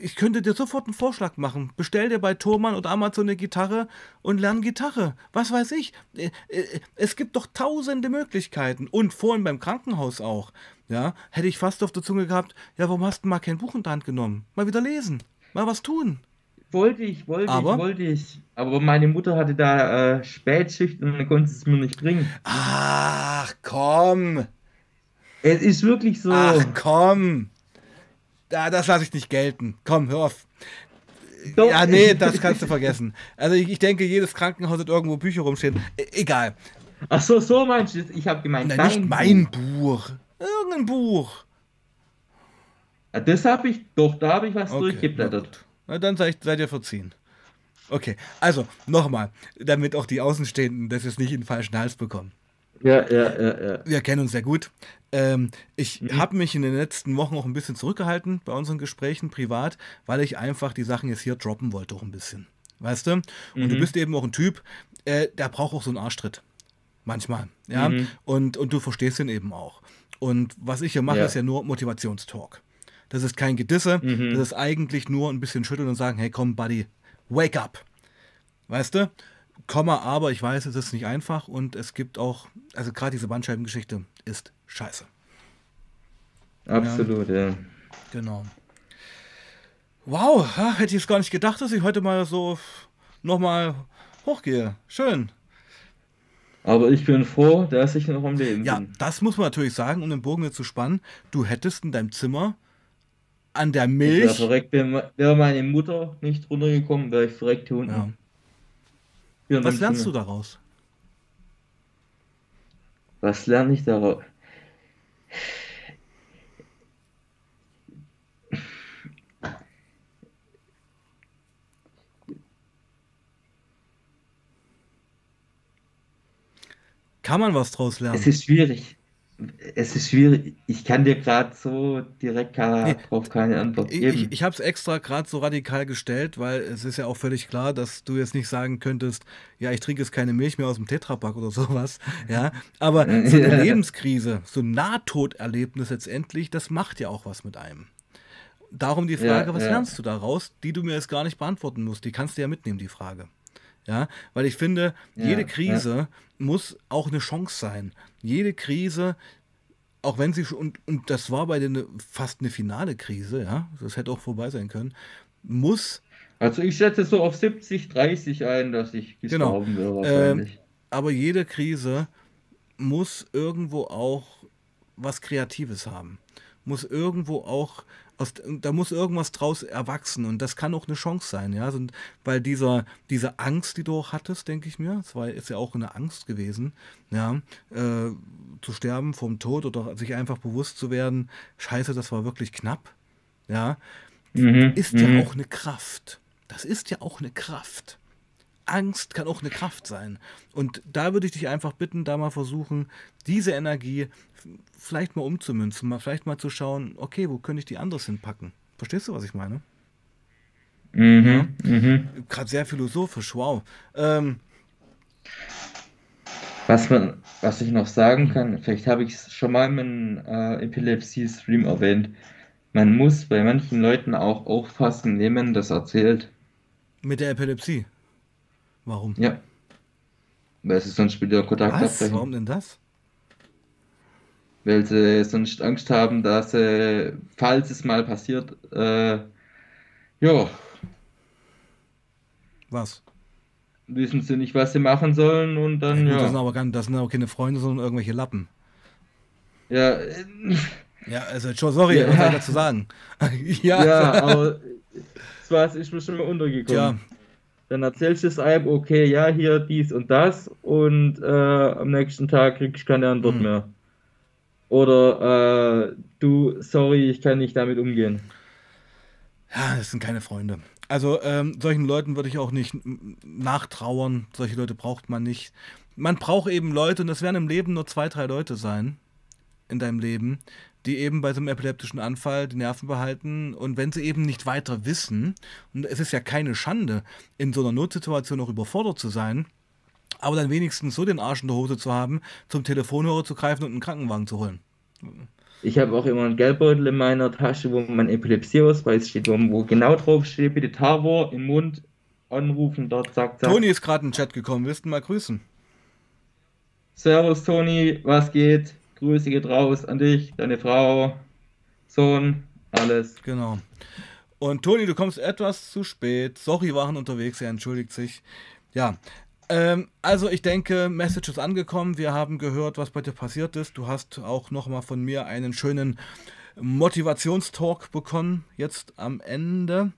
ich könnte dir sofort einen Vorschlag machen. Bestell dir bei Thomann oder Amazon eine Gitarre und lern Gitarre. Was weiß ich. Äh, äh, Es gibt doch tausende Möglichkeiten. Und vorhin beim Krankenhaus auch. Ja, hätte ich fast auf der Zunge gehabt, ja, warum hast du mal kein Buch in die Hand genommen? Mal wieder lesen. Mal was tun. Wollte ich, wollte Aber? ich, wollte ich. Aber meine Mutter hatte da äh, Spätschicht und dann konnte es mir nicht bringen. Ach, komm. Es ist wirklich so. Ach, komm. Da, das lasse ich nicht gelten. Komm, hör auf. Doch. Ja, nee, das kannst du vergessen. Also ich, ich denke, jedes Krankenhaus hat irgendwo Bücher rumstehen. E egal. Ach so, so meinst du? Ich habe gemeint, dein nicht mein Buch. Buch. Irgendein Buch. Ah, Das habe ich, doch, da habe ich was Okay, na durchgeblättert. gut. Na, dann seid, seid ihr verziehen. Okay, also nochmal, damit auch die Außenstehenden das jetzt nicht in den falschen Hals bekommen. Ja, ja, ja, ja. Wir kennen uns sehr gut. Ähm, ich Mhm. habe mich in den letzten Wochen auch ein bisschen zurückgehalten bei unseren Gesprächen privat, weil ich einfach die Sachen jetzt hier droppen wollte, auch ein bisschen. Weißt du? Und du Mhm. bist eben auch ein Typ, äh, der braucht auch so einen Arschtritt. Manchmal. Ja. Mhm. Und, und du verstehst ihn eben auch. Und was ich hier mache, Ja. ist ja nur Motivationstalk. Das ist kein Gedisse, Mhm. das ist eigentlich nur ein bisschen schütteln und sagen, hey komm, Buddy, wake up. Weißt du? Komma, aber ich weiß, es ist nicht einfach und es gibt auch, also gerade diese Bandscheibengeschichte ist scheiße. Absolut, ja. Genau. Wow, hätte ich es gar nicht gedacht, dass ich heute mal so nochmal hochgehe. Schön. Aber ich bin froh, dass ich noch am Leben Ja, bin. das muss man natürlich sagen, um den Bogen jetzt zu spannen. Du hättest in deinem Zimmer an der Ich wäre Milch. verreckt, wäre wäre meine Mutter nicht runtergekommen, wäre ich verreckt hier unten. Ja. Ja, Was lernst du daraus? Was lerne ich daraus? Kann man was draus lernen? Es ist schwierig. Es ist schwierig. Ich kann dir gerade so direkt Nee, darauf keine Antwort ich, ich, geben. ich habe es extra gerade so radikal gestellt, weil es ist ja auch völlig klar, dass du jetzt nicht sagen könntest, ja, ich trinke jetzt keine Milch mehr aus dem Tetrapack oder sowas. Ja, aber so eine Lebenskrise, so ein Nahtoderlebnis letztendlich, das macht ja auch was mit einem. Darum die Ja, Frage, was ja, lernst du daraus, die du mir jetzt gar nicht beantworten musst, die kannst du ja mitnehmen, die Frage. Ja, weil ich finde, jede ja, ja. Krise muss auch eine Chance sein. Jede Krise, auch wenn sie schon, und, und das war bei denen fast eine finale Krise, ja, das hätte auch vorbei sein können, muss, Also ich schätze so auf 70, 30 ein, dass ich genau, gestorben wäre ähm, wahrscheinlich. aber jede Krise muss irgendwo auch was Kreatives haben. Muss irgendwo auch, aus, da muss irgendwas draus erwachsen und das kann auch eine Chance sein, ja. Und weil dieser, diese Angst, die du auch hattest, denke ich mir, es war, ist ja auch eine Angst gewesen, ja, äh, zu sterben vom Tod oder sich einfach bewusst zu werden, scheiße, das war wirklich knapp, ja, Mhm, ist ja mhm. auch eine Kraft. Das ist ja auch eine Kraft. Angst kann auch eine Kraft sein. Und da würde ich dich einfach bitten, da mal versuchen, diese Energie vielleicht mal umzumünzen, mal vielleicht mal zu schauen, okay, wo könnte ich die anders hinpacken? Verstehst du, was ich meine? Ja, Mhm, mhm. gerade sehr philosophisch, wow. Ähm, Was man, was ich noch sagen kann, vielleicht habe ich es schon mal in meinem äh, Epilepsie-Stream erwähnt. Man muss bei manchen Leuten auch aufpassen, wem man das erzählt. mit der Epilepsie. Warum? Ja, weil sie sonst wieder Kontakt Was? Warum denn das? Weil sie sonst Angst haben, dass, äh, falls es mal passiert, äh, ja, Was? wissen sie nicht, was sie machen sollen und Ja dann, gut, das sind ja, aber, gar, das sind aber keine Freunde, sondern irgendwelche Lappen. ja, äh, Ja, also, sorry, was soll ich ja, dazu sagen? ja, ja, aber was ist mir schon mal untergekommen. Dann erzählst du es einem, okay, ja, hier dies und das und äh, am nächsten Tag kriegst du keine Antwort hm. mehr. Oder äh, du, sorry, ich kann nicht damit umgehen. Ja, das sind keine Freunde. Also ähm, solchen Leuten würde ich auch nicht nachtrauern. Solche Leute braucht man nicht. Man braucht eben Leute, und das werden im Leben nur zwei, drei Leute sein, in deinem Leben, die eben bei so einem epileptischen Anfall die Nerven behalten. Und wenn sie eben nicht weiter wissen, und es ist ja keine Schande, in so einer Notsituation auch überfordert zu sein, aber dann wenigstens so den Arsch in der Hose zu haben, zum Telefonhörer zu greifen und einen Krankenwagen zu holen. Ich habe auch immer einen Geldbeutel in meiner Tasche, wo mein Epilepsieausweis steht, wo, genau drauf steht, bitte Tavor im Mund anrufen, dort, zack, Toni zack. ist gerade in den Chat gekommen, willst du mal grüßen? Servus Toni, was geht? Grüße geht raus an dich, deine Frau, Sohn, alles. Genau. Und Toni, du kommst etwas zu spät. Sorry, waren unterwegs, er entschuldigt sich. Ja, ähm, also ich denke, Message ist angekommen. Wir haben gehört, was bei dir passiert ist. Du hast auch nochmal von mir einen schönen Motivationstalk bekommen, jetzt am Ende.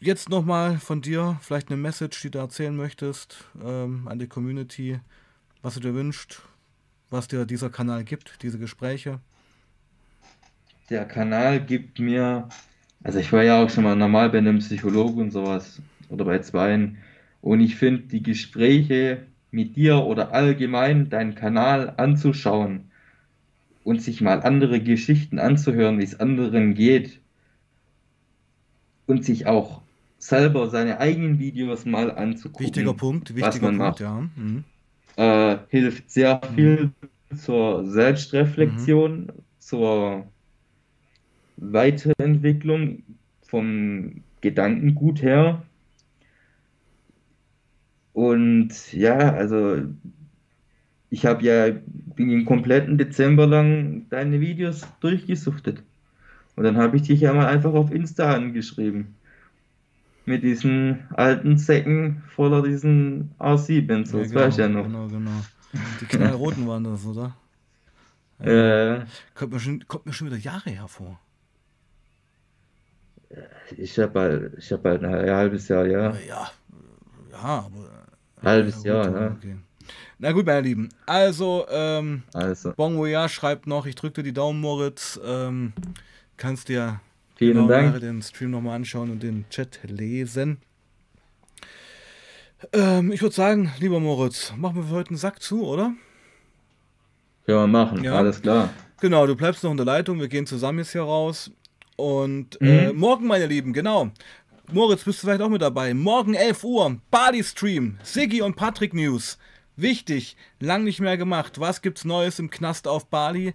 Jetzt nochmal von dir vielleicht eine Message, die du erzählen möchtest ähm, an die Community, was du dir wünschst, was dir dieser Kanal gibt, diese Gespräche. Der Kanal gibt mir, also ich war ja auch schon mal normal bei einem Psychologen und sowas oder bei zweien und ich finde die Gespräche mit dir oder allgemein deinen Kanal anzuschauen und sich mal andere Geschichten anzuhören, wie es anderen geht und sich auch selber seine eigenen Videos mal Wichtiger anzugucken, Punkt, was wichtiger man Punkt, macht, ja. Mhm. Äh, hilft sehr Mhm. viel zur Mhm. Selbstreflexion, zur Weiterentwicklung vom Gedankengut her. Und ja, also ich habe ja den kompletten Dezember lang deine Videos durchgesuchtet. Und dann habe ich dich ja mal einfach auf Insta angeschrieben. Mit diesen alten Säcken voller diesen R7, so Ja, das weiß ich ja genau, noch. genau, genau. Die knallroten waren das, oder? Ja. Äh, Kommt mir schon, kommt mir schon wieder Jahre hervor. ich habe bald, ich hab bald ein halbes Jahr, ja. Ja, Ja, aber. Halbes ja, Jahr, gut, ne? okay. Na gut, meine Lieben. Also, ähm, Also, Bon Voyage schreibt noch, ich drücke dir die Daumen, Moritz. Ähm, kannst dir vielen genau Dank. nachher den Stream nochmal anschauen und den Chat lesen. Ähm, ich würde sagen, lieber Moritz, machen wir für heute einen Sack zu, oder? Können wir machen, Ja. alles klar. Genau, du bleibst noch in der Leitung, wir gehen zusammen jetzt hier raus. Und äh, Mhm. morgen, meine Lieben, genau. Moritz, bist du vielleicht auch mit dabei? Morgen 11 Uhr, Bali Stream, Siggi und Patrick News. Wichtig, lang nicht mehr gemacht. Was gibt's Neues im Knast auf Bali?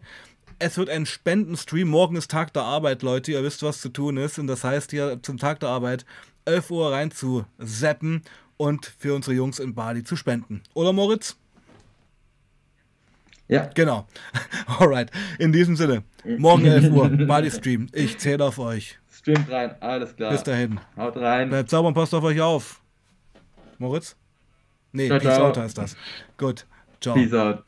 Es wird ein Spendenstream. Morgen ist Tag der Arbeit, Leute. Ihr wisst, was zu tun ist. Und das heißt hier zum Tag der Arbeit 11 Uhr rein zu zappen und für unsere Jungs in Bali zu spenden. Oder Moritz? Ja, Genau. Alright. In diesem Sinne. Morgen 11 Uhr. Bali Stream. Ich zähle auf euch. streamt rein, alles klar. Bis dahin. Haut rein. Bleibt sauber und passt auf euch auf. Moritz? Nee, Ciao, Peace ciao. out heißt das. Gut. Ciao. Peace out.